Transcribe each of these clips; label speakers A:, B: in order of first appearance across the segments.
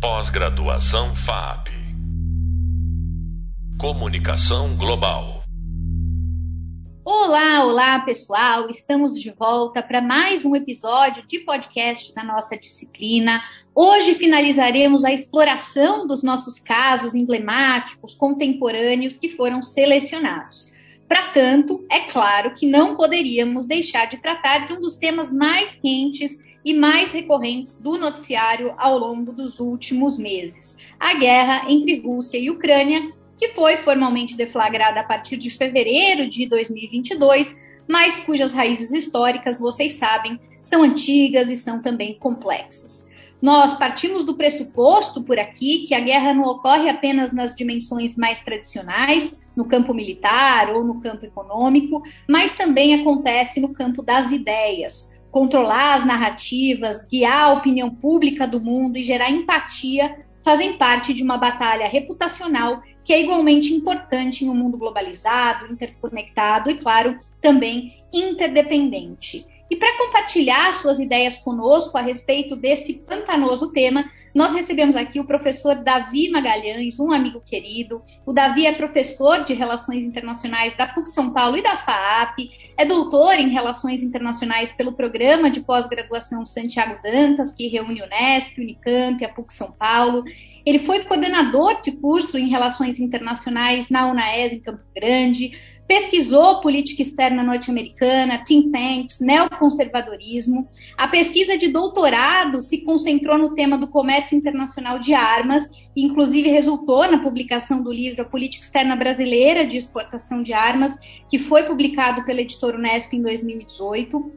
A: Pós-graduação FAP. Comunicação Global.
B: Olá, olá pessoal! Estamos de volta para mais um episódio de podcast da nossa disciplina. Hoje finalizaremos a exploração dos nossos casos emblemáticos, contemporâneos que foram selecionados. Para tanto, é claro que não poderíamos deixar de tratar de um dos temas mais quentes e mais recorrentes do noticiário ao longo dos últimos meses: a guerra entre Rússia e Ucrânia, que foi formalmente deflagrada a partir de fevereiro de 2022, mas cujas raízes históricas, vocês sabem, são antigas e são também complexas. Nós partimos do pressuposto por aqui que a guerra não ocorre apenas nas dimensões mais tradicionais, no campo militar ou no campo econômico, mas também acontece no campo das ideias, controlar as narrativas, guiar a opinião pública do mundo e gerar empatia fazem parte de uma batalha reputacional que é igualmente importante em um mundo globalizado, interconectado e, claro, também interdependente. E para compartilhar suas ideias conosco a respeito desse pantanoso tema, nós recebemos aqui o professor Davi Magalhães, um amigo querido. O Davi é professor de Relações Internacionais da PUC São Paulo e da FAAP, é doutor em Relações Internacionais pelo Programa de Pós-Graduação Santiago Dantas, que reúne Unesp, Unicamp, a PUC São Paulo. Ele foi coordenador de curso em Relações Internacionais na UNAES, em Campo Grande, pesquisou política externa norte-americana, think tanks, neoconservadorismo. A pesquisa de doutorado se concentrou no tema do comércio internacional de armas, e inclusive resultou na publicação do livro A Política Externa Brasileira de Exportação de Armas, que foi publicado pela editora Unesp em 2018.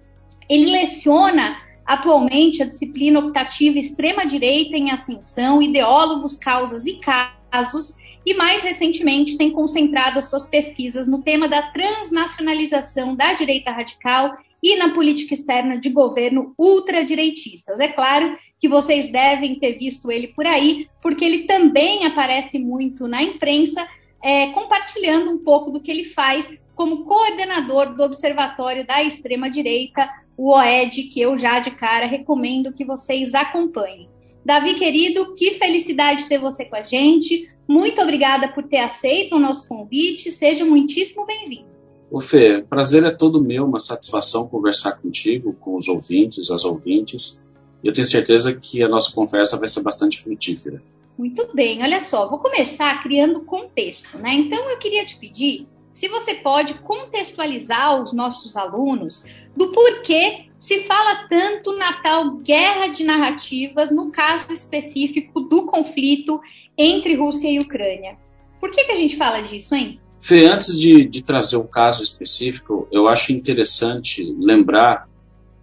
B: Ele leciona atualmente a disciplina optativa Extrema-Direita em Ascensão, Ideólogos, Causas e Casos, e mais recentemente tem concentrado as suas pesquisas no tema da transnacionalização da direita radical e na política externa de governo ultradireitistas. É claro que vocês devem ter visto ele por aí, porque ele também aparece muito na imprensa, é, compartilhando um pouco do que ele faz como coordenador do Observatório da Extrema-Direita, o OED, que eu já de cara recomendo que vocês acompanhem. Davi, querido, que felicidade ter você com a gente. Muito obrigada por ter aceito o nosso convite. Seja muitíssimo bem-vindo.
C: Ô Fê, prazer é todo meu, uma satisfação conversar contigo, com os ouvintes, as ouvintes. Eu tenho certeza que a nossa conversa vai ser bastante frutífera.
B: Muito bem, olha só, vou começar criando contexto, né? Então eu queria te pedir se você pode contextualizar os nossos alunos do porquê se fala tanto na tal guerra de narrativas no caso específico do conflito entre Rússia e Ucrânia. Por que, que a gente fala disso, hein?
C: Fê, antes de, de trazer o um caso específico, eu acho interessante lembrar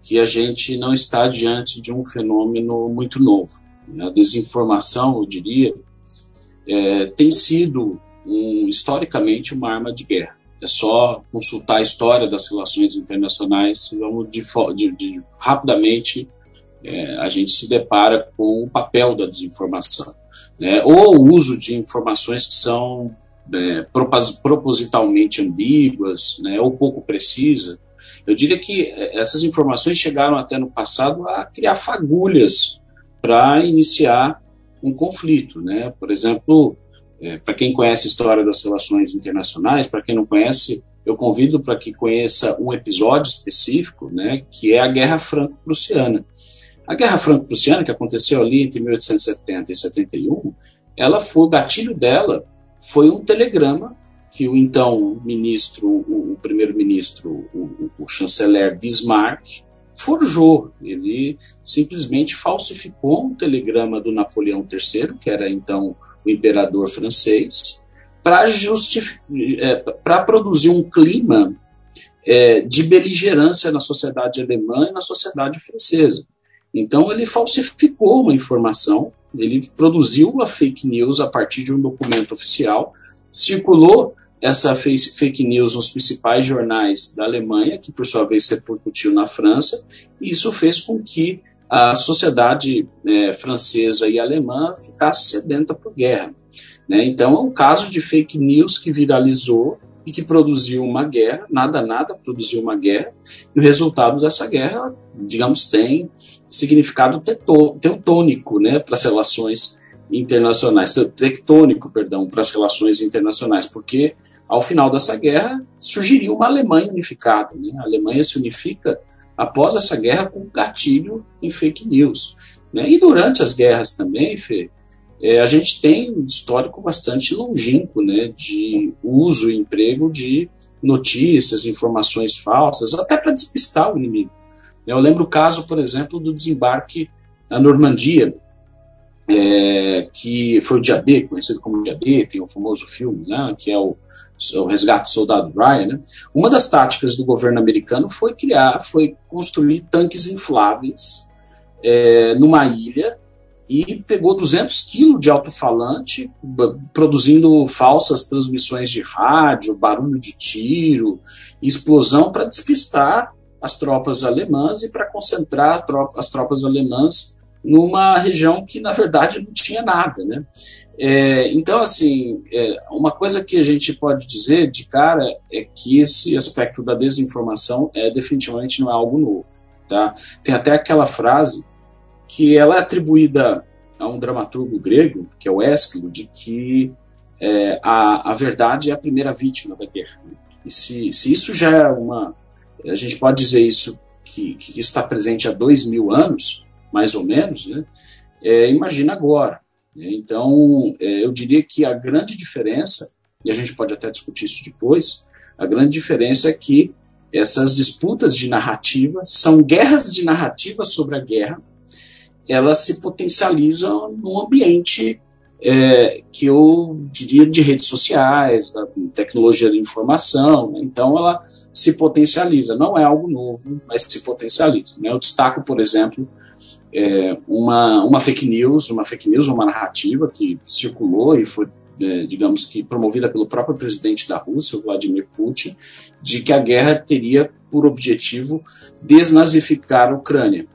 C: que a gente não está diante de um fenômeno muito novo. A desinformação, eu diria, é, tem sido um, historicamente uma arma de guerra. É só consultar a história das relações internacionais, vamos de, de, de rapidamente é, a gente se depara com o papel da desinformação, né? ou o uso de informações que são é, propositalmente ambíguas né? ou pouco precisas. Eu diria que é, essas informações chegaram até no passado a criar fagulhas para iniciar um conflito, né? Por exemplo, é, para quem conhece a história das relações internacionais, para quem não conhece, eu convido para que conheça um episódio específico, né, que é a Guerra Franco-Prussiana. A Guerra Franco-Prussiana, que aconteceu ali entre 1870 e 71, ela foi, o gatilho dela foi um telegrama que o então ministro, o, primeiro-ministro, o, o, chanceler Bismarck, forjou. Ele simplesmente falsificou um telegrama do Napoleão III, que era então o imperador francês, para é, produzir um clima é, de beligerância na sociedade alemã e na sociedade francesa. Então, ele falsificou uma informação, ele produziu uma fake news a partir de um documento oficial, circulou essa fake news nos principais jornais da Alemanha, que por sua vez repercutiu na França, e isso fez com que a sociedade é, francesa e alemã ficasse sedenta por guerra. Né? Então, é um caso de fake news que viralizou e que produziu uma guerra, nada, nada produziu uma guerra, e o resultado dessa guerra, digamos, tem significado teutônico né, para as relações internacionais, tectônico, perdão, para as relações internacionais, porque ao final dessa guerra surgiria uma Alemanha unificada. Né? A Alemanha se unifica após essa guerra com gatilho em fake news. Né? E durante as guerras também, Fê, é, a gente tem um histórico bastante longínquo né, de uso e emprego de notícias, informações falsas, até para despistar o inimigo. Eu lembro o caso, por exemplo, do desembarque na Normandia, é, que foi o dia D, conhecido como dia D, tem o famoso filme, né, que é o, o Resgate do Soldado Ryan. Né? Uma das táticas do governo americano foi criar, foi construir tanques infláveis é, numa ilha e pegou 200 quilos de alto-falante, produzindo falsas transmissões de rádio, barulho de tiro, explosão para despistar as tropas alemãs e para concentrar as tropas alemãs numa região que na verdade não tinha nada, né? É, então, assim, é, uma coisa que a gente pode dizer de cara é que esse aspecto da desinformação é definitivamente não é algo novo, tá? Tem até aquela frase que ela é atribuída a um dramaturgo grego, que é o Ésquilo, de que é, a, a verdade é a primeira vítima da guerra. Né? E se, se isso já é uma. A gente pode dizer isso que, que está presente há dois mil anos, mais ou menos, né? É, imagina agora. Né? Então, é, eu diria que a grande diferença, e a gente pode até discutir isso depois, a grande diferença é que essas disputas de narrativa são guerras de narrativa sobre a guerra, elas se potencializam num ambiente é, que eu diria de redes sociais, da tecnologia de informação, né? então ela se potencializa. Não é algo novo, mas se potencializa. Né? Eu destaco, por exemplo, é, uma, uma fake news, uma fake news, uma narrativa que circulou e foi, é, digamos que, promovida pelo próprio presidente da Rússia, Vladimir Putin, de que a guerra teria por objetivo desnazificar a Ucrânia.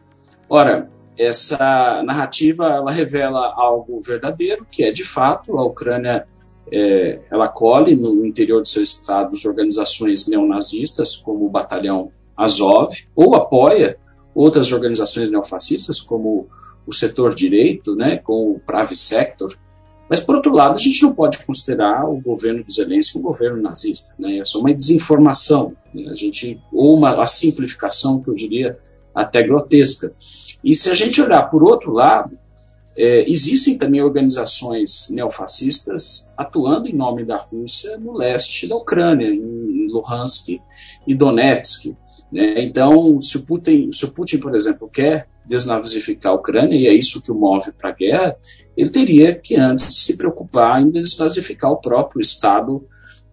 C: Ora, essa narrativa ela revela algo verdadeiro, que é de fato a Ucrânia é, ela acolhe no interior de seu estado organizações neonazistas, como o Batalhão Azov, ou apoia outras organizações neofascistas, como o setor direito, né, com o Pravi Sector. Mas, por outro lado, a gente não pode considerar o governo de Zelensky um governo nazista. Né? É só uma desinformação, né? a gente, ou uma a simplificação, que eu diria até grotesca. E se a gente olhar por outro lado, é, existem também organizações neofascistas atuando em nome da Rússia no leste da Ucrânia, em Luhansk e Donetsk. Né? Então, se o, Putin, se o Putin, por exemplo, quer desnazificar a Ucrânia, e é isso que o move para a guerra, ele teria que antes se preocupar em desnazificar o próprio Estado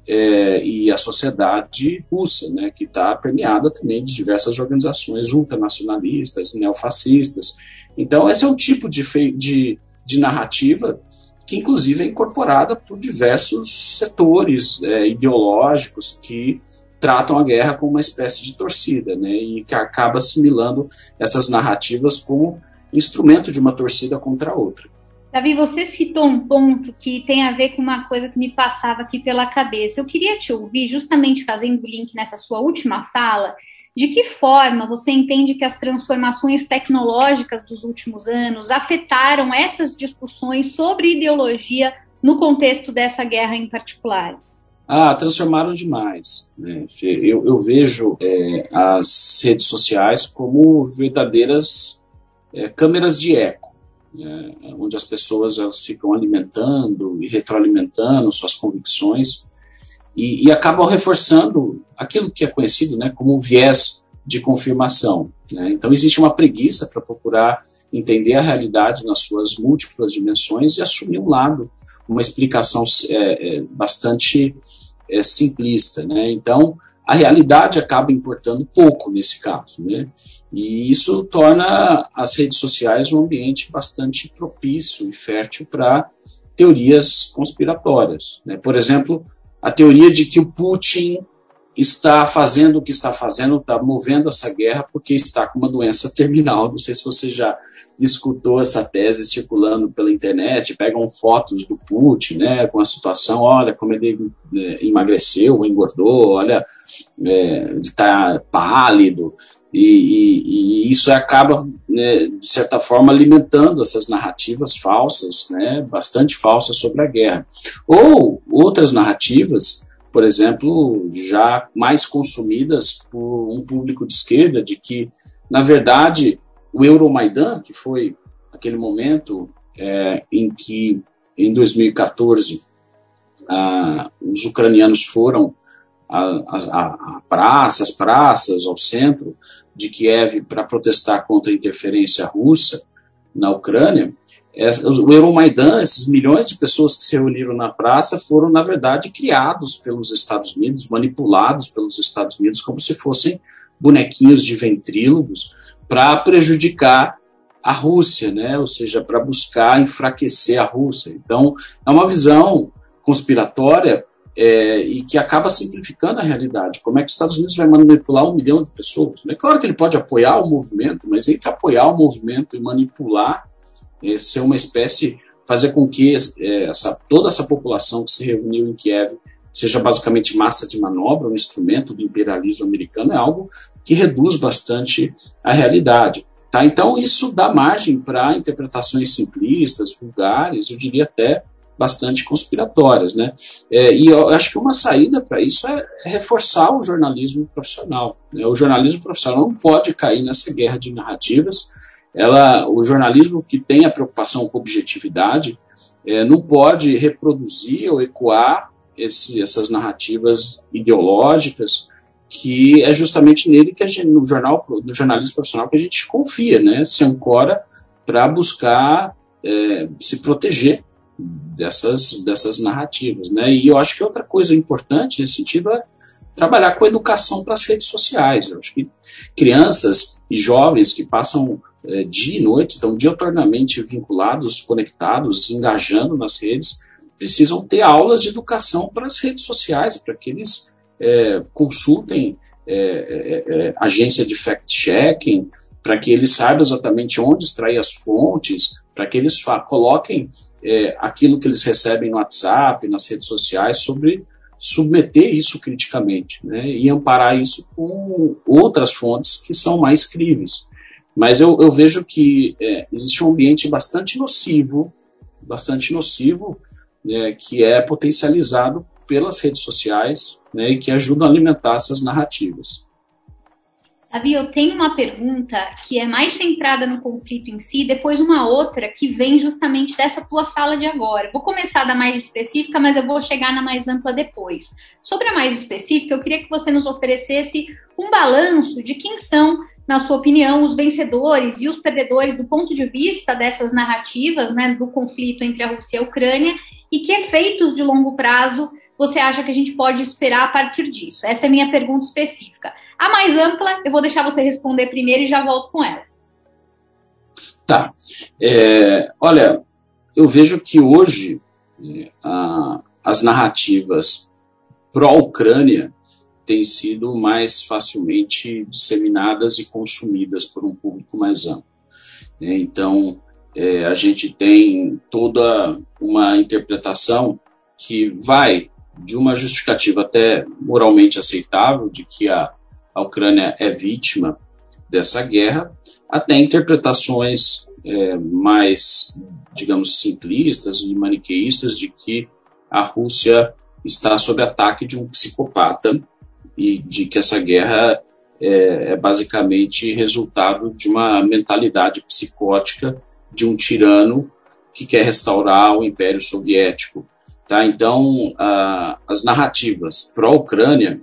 C: é, e a sociedade russa, né, que está permeada também de diversas organizações ultranacionalistas, neofascistas. Então, esse é um tipo de, de, de narrativa que, inclusive, é incorporada por diversos setores é, ideológicos que tratam a guerra como uma espécie de torcida, né, e que acaba assimilando essas narrativas como instrumento de uma torcida contra a outra.
B: Davi, você citou um ponto que tem a ver com uma coisa que me passava aqui pela cabeça. Eu queria te ouvir, justamente fazendo link nessa sua última fala, de que forma você entende que as transformações tecnológicas dos últimos anos afetaram essas discussões sobre ideologia no contexto dessa guerra em particular?
C: Ah, transformaram demais. Né? Eu, eu vejo é, as redes sociais como verdadeiras é, câmeras de eco é, onde as pessoas elas ficam alimentando e retroalimentando suas convicções e, e, acabam reforçando aquilo que é conhecido né, como viés de confirmação. Né? Então existe uma preguiça para procurar entender a realidade nas suas múltiplas dimensões e assumir um lado, uma explicação é, é, bastante é, simplista. Né? Então a realidade acaba importando pouco nesse caso, né? E isso torna as redes sociais um ambiente bastante propício e fértil para teorias conspiratórias. Né? Por exemplo, a teoria de que o Putin está fazendo o que está fazendo, está movendo essa guerra porque está com uma doença terminal. Não sei se você já escutou essa tese circulando pela internet, pegam fotos do Putin, né, com a situação, olha como ele é, emagreceu, engordou, olha, é, está pálido. E, e, e isso acaba, né, de certa forma, alimentando essas narrativas falsas, né, bastante falsas sobre a guerra. Ou outras narrativas, por exemplo, já mais consumidas por um público de esquerda, de que, na verdade, o Euromaidan, que foi aquele momento é, em que, em 2014, ah, os ucranianos foram a, praças, praças, ao centro de Kiev para protestar contra a interferência russa na Ucrânia, o Euromaidan, esses milhões de pessoas que se reuniram na praça, foram, na verdade, criados pelos Estados Unidos, manipulados pelos Estados Unidos, como se fossem bonequinhos de ventrílogos, para prejudicar a Rússia, né? ou seja, para buscar enfraquecer a Rússia. Então, é uma visão conspiratória é, e que acaba simplificando a realidade. Como é que os Estados Unidos vai manipular um milhão de pessoas? É claro que ele pode apoiar o movimento, mas entre apoiar o movimento e manipular, é, ser uma espécie, fazer com que é, essa, toda essa população que se reuniu em Kiev seja basicamente massa de manobra, um instrumento do imperialismo americano, é algo que reduz bastante a realidade. Tá? Então, isso dá margem para interpretações simplistas, vulgares, eu diria até bastante conspiratórias, né? É, e eu acho que uma saída para isso é, reforçar o jornalismo profissional. Né? O jornalismo profissional não pode cair nessa guerra de narrativas. Ela, o jornalismo que tem a preocupação com objetividade é, não pode reproduzir ou ecoar esse, essas narrativas ideológicas que é justamente nele que a gente, no jornal, no jornalismo profissional que a gente confia, né? Se ancora para buscar é, se proteger dessas, dessas narrativas. Né? E eu acho que outra coisa importante nesse sentido é trabalhar com educação para as redes sociais. Eu acho que crianças e jovens que passam é, dia e noite, estão dioturnamente vinculados, conectados, engajando nas redes, precisam ter aulas de educação para as redes sociais, para que eles é, consultem é, é, é agência de fact-checking, para que eles saibam exatamente onde extrair as fontes, para que eles coloquem é, aquilo que eles recebem no WhatsApp, nas redes sociais, sobre submeter isso criticamente né, e amparar isso com outras fontes que são mais críveis. Mas eu, eu vejo que é, existe um ambiente bastante nocivo, bastante nocivo, é, que é potencializado pelas redes sociais né, e que ajudam a alimentar essas narrativas.
B: Sabe, eu tenho uma pergunta que é mais centrada no conflito em si, depois uma outra que vem justamente dessa tua fala de agora. Vou começar da mais específica, mas eu vou chegar na mais ampla depois. Sobre a mais específica, eu queria que você nos oferecesse um balanço de quem são, na sua opinião, os vencedores e os perdedores do ponto de vista dessas narrativas, né, do conflito entre a Rússia e a Ucrânia, e que efeitos de longo prazo você acha que a gente pode esperar a partir disso? Essa é a minha pergunta específica. A mais ampla, eu vou deixar você responder primeiro e já volto com ela.
C: Tá. É, olha, eu vejo que hoje é, a, as narrativas pró-Ucrânia têm sido mais facilmente disseminadas e consumidas por um público mais amplo. É, então, é, a gente tem toda uma interpretação que vai de uma justificativa até moralmente aceitável de que a a Ucrânia é vítima dessa guerra, até interpretações é, mais, digamos, simplistas e maniqueístas de que a Rússia está sob ataque de um psicopata e de que essa guerra é, é basicamente resultado de uma mentalidade psicótica de um tirano que quer restaurar o Império Soviético. Tá? Então, a, as narrativas pró-Ucrânia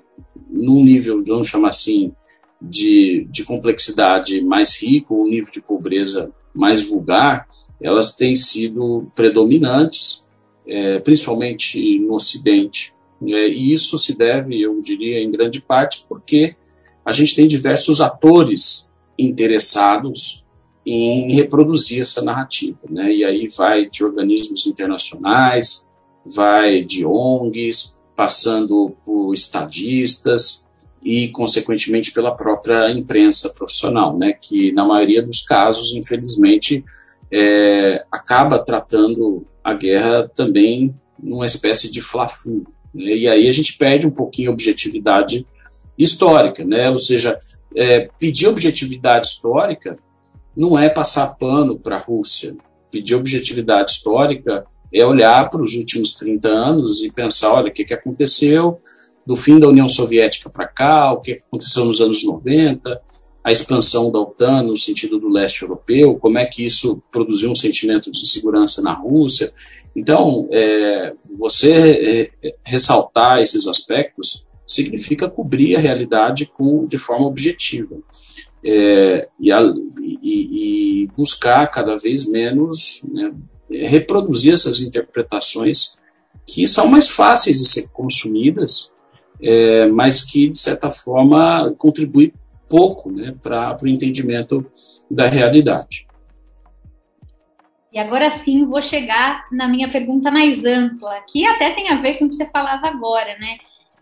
C: num nível, vamos chamar assim, de, de complexidade mais rico, um nível de pobreza mais vulgar, elas têm sido predominantes, é, principalmente no Ocidente. É, e isso se deve, eu diria, em grande parte, porque a gente tem diversos atores interessados em reproduzir essa narrativa. Né? E aí vai de organismos internacionais, vai de ONGs, passando por estadistas e, consequentemente, pela própria imprensa profissional, né, que, na maioria dos casos, infelizmente, é, acaba tratando a guerra também numa espécie de fla-fu. Né, e aí a gente perde um pouquinho a objetividade histórica, né? Ou seja, é, pedir objetividade histórica não é passar pano para a Rússia. Pedir objetividade histórica é olhar para os últimos 30 anos e pensar, olha, o que, que aconteceu do fim da União Soviética para cá, o que aconteceu nos anos 90, a expansão da OTAN no sentido do leste europeu, como é que isso produziu um sentimento de segurança na Rússia. Então, é, você é, ressaltar esses aspectos significa cobrir a realidade com, de forma objetiva é, e, a, e, e, buscar cada vez menos né, reproduzir essas interpretações que são mais fáceis de ser consumidas, é, mas que, de certa forma, contribuem pouco né, para o entendimento da realidade.
B: E agora sim vou chegar na minha pergunta mais ampla, que até tem a ver com o que você falava agora, né?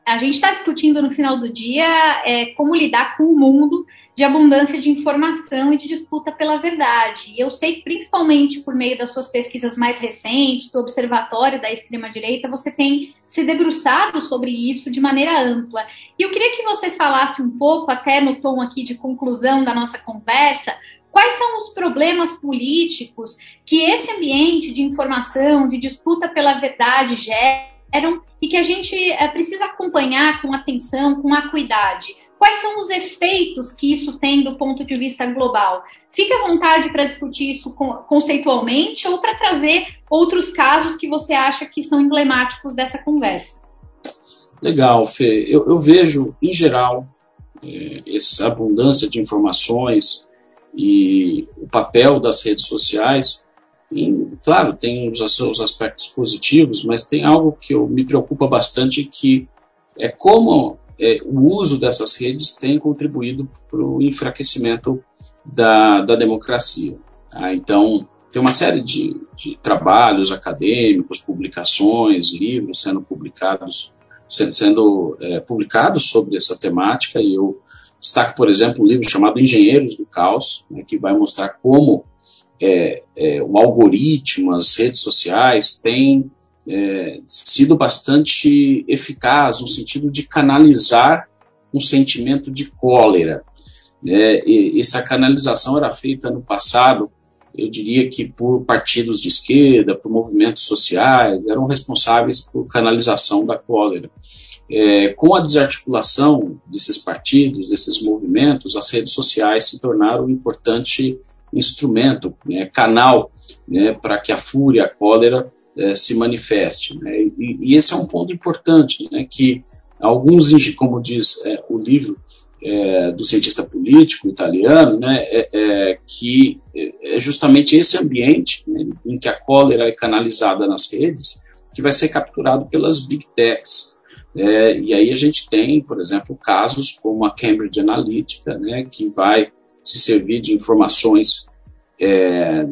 B: A gente está discutindo no final do dia é, como lidar com o mundo de abundância de informação e de disputa pela verdade. E eu sei principalmente por meio das suas pesquisas mais recentes, do Observatório da Extrema-Direita, você tem se debruçado sobre isso de maneira ampla. E eu queria que você falasse um pouco, até no tom aqui de conclusão da nossa conversa, quais são os problemas políticos que esse ambiente de informação, de disputa pela verdade geram e que a gente é, precisa acompanhar com atenção, com acuidade. Quais são os efeitos que isso tem do ponto de vista global? Fique à vontade para discutir isso conceitualmente ou para trazer outros casos que você acha que são emblemáticos dessa conversa.
C: Legal, Fê. Eu, eu vejo, em geral, é, essa abundância de informações e o papel das redes sociais. Claro, tem os, os aspectos positivos, mas tem algo que eu, me preocupa bastante que é como é, o uso dessas redes tem contribuído para o enfraquecimento da, da democracia. Tá? Então, tem uma série de, de, trabalhos acadêmicos, publicações, livros sendo publicados, sendo, sendo é, publicados sobre essa temática, e eu destaco, por exemplo, um livro chamado Engenheiros do Caos, né, que vai mostrar como é, é, o algoritmo, as redes sociais têm é, sido bastante eficaz no sentido de canalizar um sentimento de cólera. Né? E essa canalização era feita no passado, eu diria que por partidos de esquerda, por movimentos sociais, eram responsáveis por canalização da cólera. É, com a desarticulação desses partidos, desses movimentos, as redes sociais se tornaram um importante instrumento, né, canal né, para que a fúria, a cólera é, se manifeste. Né? E, e, esse é um ponto importante, né, que alguns, como diz é, o livro é, do cientista político italiano, né, é, é, que é justamente esse ambiente né, em que a cólera é canalizada nas redes que vai ser capturado pelas big techs. É, e aí a gente tem, por exemplo, casos como a Cambridge Analytica, né, que vai se servir de informações é,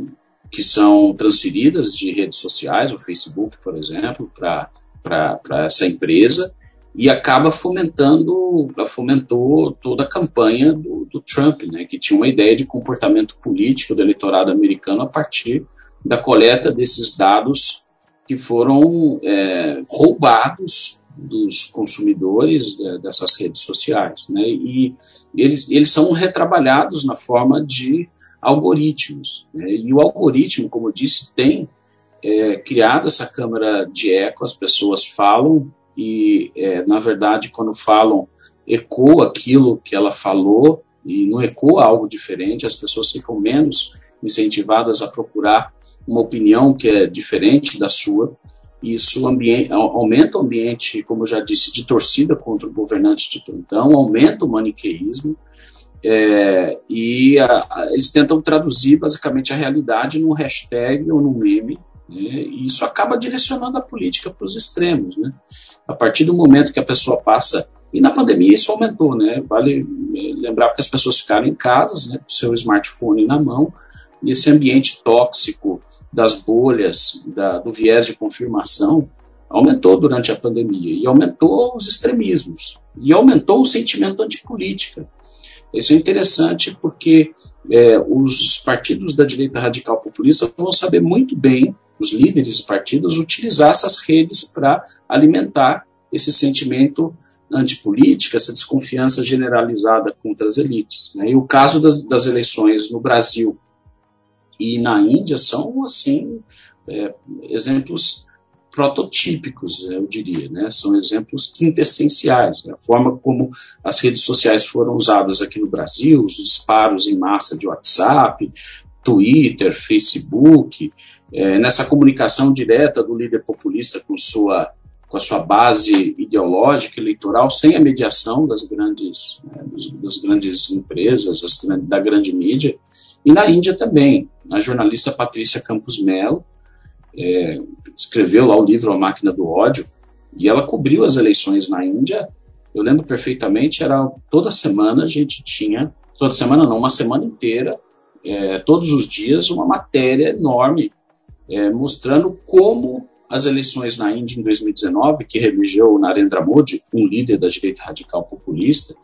C: que são transferidas de redes sociais, o Facebook, por exemplo, para essa empresa e acaba fomentando, fomentou toda a campanha do, do, Trump, né, que tinha uma ideia de comportamento político do eleitorado americano a partir da coleta desses dados que foram é, roubados dos consumidores de, dessas redes sociais, né, e eles, eles são retrabalhados na forma de algoritmos. Né? E o algoritmo, como eu disse, tem é, criado essa câmara de eco, as pessoas falam e, é, na verdade, quando falam, ecoa aquilo que ela falou e não ecoa algo diferente, as pessoas ficam menos incentivadas a procurar uma opinião que é diferente da sua. Isso aumenta o ambiente, como eu já disse, de torcida contra o governante de plantão, aumenta o maniqueísmo, é, e a, a, eles tentam traduzir basicamente a realidade num hashtag ou num meme, né, e isso acaba direcionando a política para os extremos. Né? A partir do momento que a pessoa passa. E na pandemia isso aumentou, né? Vale é, lembrar que as pessoas ficaram em casa, né, com seu smartphone na mão, e esse ambiente tóxico das bolhas, da, do viés de confirmação, aumentou durante a pandemia e aumentou os extremismos e aumentou o sentimento antipolítica. Isso é interessante porque é, os partidos da direita radical populista vão saber muito bem, os líderes de partidos, utilizar essas redes para alimentar esse sentimento antipolítica, essa desconfiança generalizada contra as elites. Né? E o caso das, das, eleições no Brasil e na Índia são, assim, é, exemplos prototípicos, eu diria, né? São exemplos quintessenciais. Né? A forma como as redes sociais foram usadas aqui no Brasil, os disparos em massa de WhatsApp, Twitter, Facebook, é, nessa comunicação direta do líder populista com sua com a sua base ideológica eleitoral, sem a mediação das grandes, né, das, das, grandes empresas, da grande mídia, e na Índia também. A jornalista Patrícia Campos Melo, é, escreveu lá o livro A Máquina do Ódio, e ela cobriu as eleições na Índia. Eu lembro perfeitamente, era toda semana a gente tinha, toda semana não, uma semana inteira, é, todos os dias, uma matéria enorme é, mostrando como as eleições na Índia em 2019, que reelegeu Narendra Modi, um líder da direita radical populista,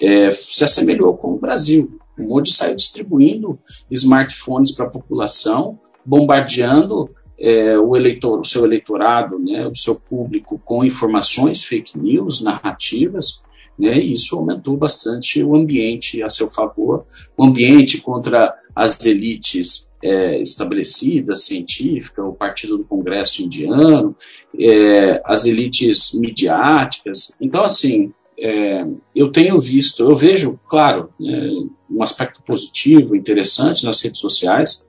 C: é, se assemelhou com o Brasil. O Modi saiu distribuindo smartphones para a população, bombardeando é, o, eleitor, o seu eleitorado, né, o seu público com informações, fake news, narrativas, né, e isso aumentou bastante o ambiente a seu favor, o ambiente contra as elites é, estabelecidas, científicas, o Partido do Congresso Indiano, é, as elites midiáticas. Então, assim, é, eu tenho visto, eu vejo, claro, é, um aspecto positivo, interessante nas redes sociais,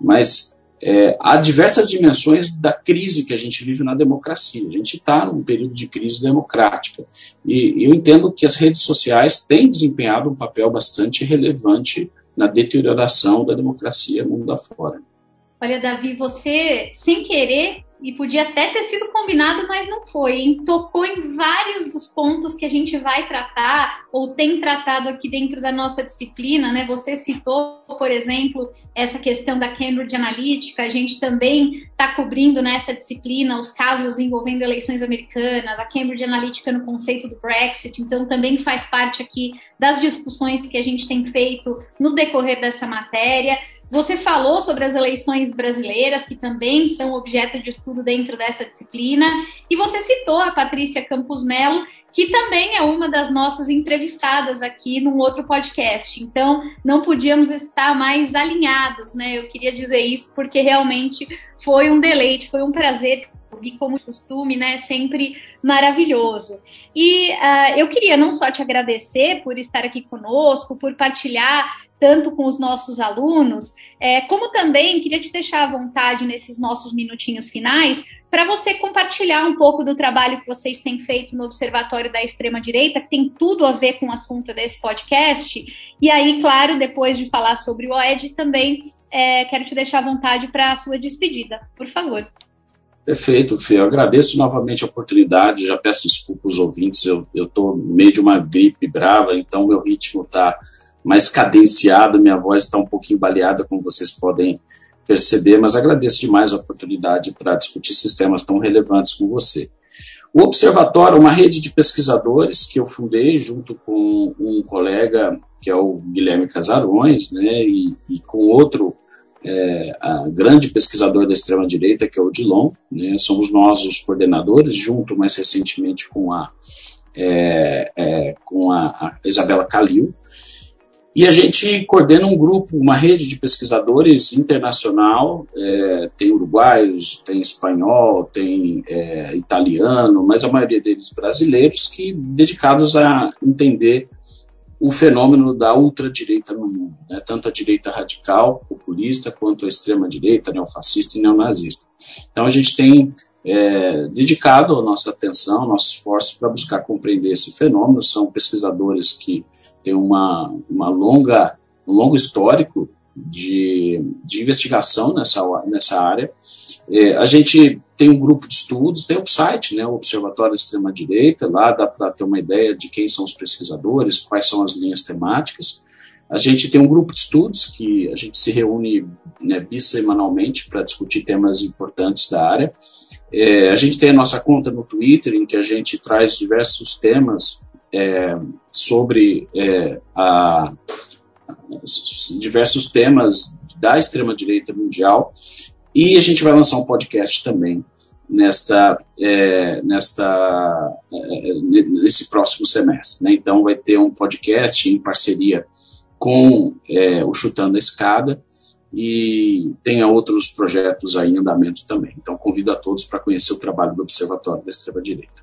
C: mas é, há diversas dimensões da crise que a gente vive na democracia. A gente está num período de crise democrática. E eu entendo que as redes sociais têm desempenhado um papel bastante relevante na deterioração da democracia mundo afora.
B: Olha, Davi, você, sem querer, e podia até ter sido combinado, mas não foi. Tocou em vários dos pontos que a gente vai tratar ou tem tratado aqui dentro da nossa disciplina, né? Você citou, por exemplo, essa questão da Cambridge Analytica. A gente também está cobrindo nessa disciplina os casos envolvendo eleições americanas, a Cambridge Analytica no conceito do Brexit. Então, também faz parte aqui das discussões que a gente tem feito no decorrer dessa matéria. Você falou sobre as eleições brasileiras, que também são objeto de estudo dentro dessa disciplina, e você citou a Patrícia Campos Melo, que também é uma das nossas entrevistadas aqui num outro podcast. Então, não podíamos estar mais alinhados, né? Eu queria dizer isso porque realmente foi um deleite, foi um prazer e como costume, né, sempre maravilhoso. E uh, eu queria não só te agradecer por estar aqui conosco, por partilhar tanto com os nossos alunos, é, como também queria te deixar à vontade nesses nossos minutinhos finais para você compartilhar um pouco do trabalho que vocês têm feito no Observatório da Extrema Direita, que tem tudo a ver com o assunto desse podcast. E aí, claro, depois de falar sobre o OED, também é, quero te deixar à vontade para a sua despedida. Por favor.
C: Perfeito, Fê. Eu agradeço novamente a oportunidade. Já peço desculpas aos ouvintes. Eu estou meio de uma gripe brava, então meu ritmo está mais cadenciado, minha voz está um pouquinho baleada, como vocês podem perceber, mas agradeço demais a oportunidade para discutir sistemas tão relevantes com você. O Observatório é uma rede de pesquisadores que eu fundei junto com um colega, que é o Guilherme Casarões, né, e, e com outro é, grande pesquisador da extrema-direita, que é o Dilon. Né, somos nós os coordenadores, junto mais recentemente com a, é, é, com a, a Isabela Calil. E a gente coordena um grupo, uma rede de pesquisadores internacional, é, tem uruguaios, tem espanhol, tem é, italiano, mas a maioria deles brasileiros, que dedicados a entender o fenômeno da ultradireita no mundo, né? tanto a direita radical, populista, quanto a extrema-direita, neofascista e neonazista. Então a gente tem é, dedicado a nossa atenção, nosso esforço para buscar compreender esse fenômeno. São pesquisadores que têm uma, uma longa, um longo histórico de, de investigação nessa, nessa área. É, a gente tem um grupo de estudos, tem o site, né, o Observatório Extrema Direita, lá dá para ter uma ideia de quem são os pesquisadores, quais são as linhas temáticas. A gente tem um grupo de estudos que a gente se reúne né, bissemanalmente para discutir temas importantes da área. É, a gente tem a nossa conta no Twitter, em que a gente traz diversos temas é, sobre é, a, diversos temas da extrema-direita mundial. E a gente vai lançar um podcast também nesta, é, nesta, é, nesse próximo semestre. Né? Então, vai ter um podcast em parceria com é, o Chutando a Escada e tenha outros projetos aí em andamento também. Então, convido a todos para conhecer o trabalho do Observatório da Extrema-Direita.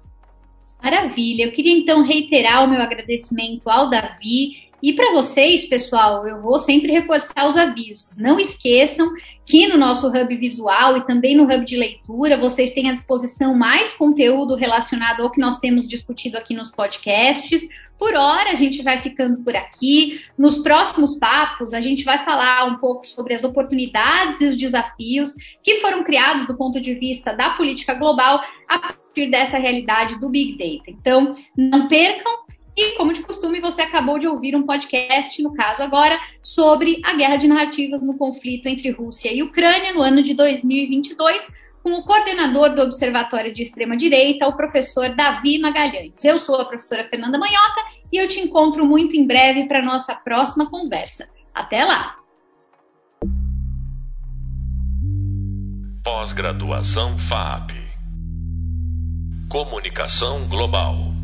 B: Maravilha. Eu queria então reiterar o meu agradecimento ao Davi e para vocês, pessoal, eu vou sempre reforçar os avisos. Não esqueçam que no nosso hub visual e também no hub de leitura, vocês têm à disposição mais conteúdo relacionado ao que nós temos discutido aqui nos podcasts. Por hora, a gente vai ficando por aqui. Nos próximos papos, a gente vai falar um pouco sobre as oportunidades e os desafios que foram criados do ponto de vista da política global a partir dessa realidade do Big Data. Então, não percam e, como de costume, você acabou de ouvir um podcast, no caso agora, sobre a guerra de narrativas no conflito entre Rússia e Ucrânia no ano de 2022, com o coordenador do Observatório de Extrema-Direita, o professor Davi Magalhães. Eu sou a professora Fernanda Manhota e eu te encontro muito em breve para nossa próxima conversa. Até lá!
A: Pós-graduação FAP Comunicação Global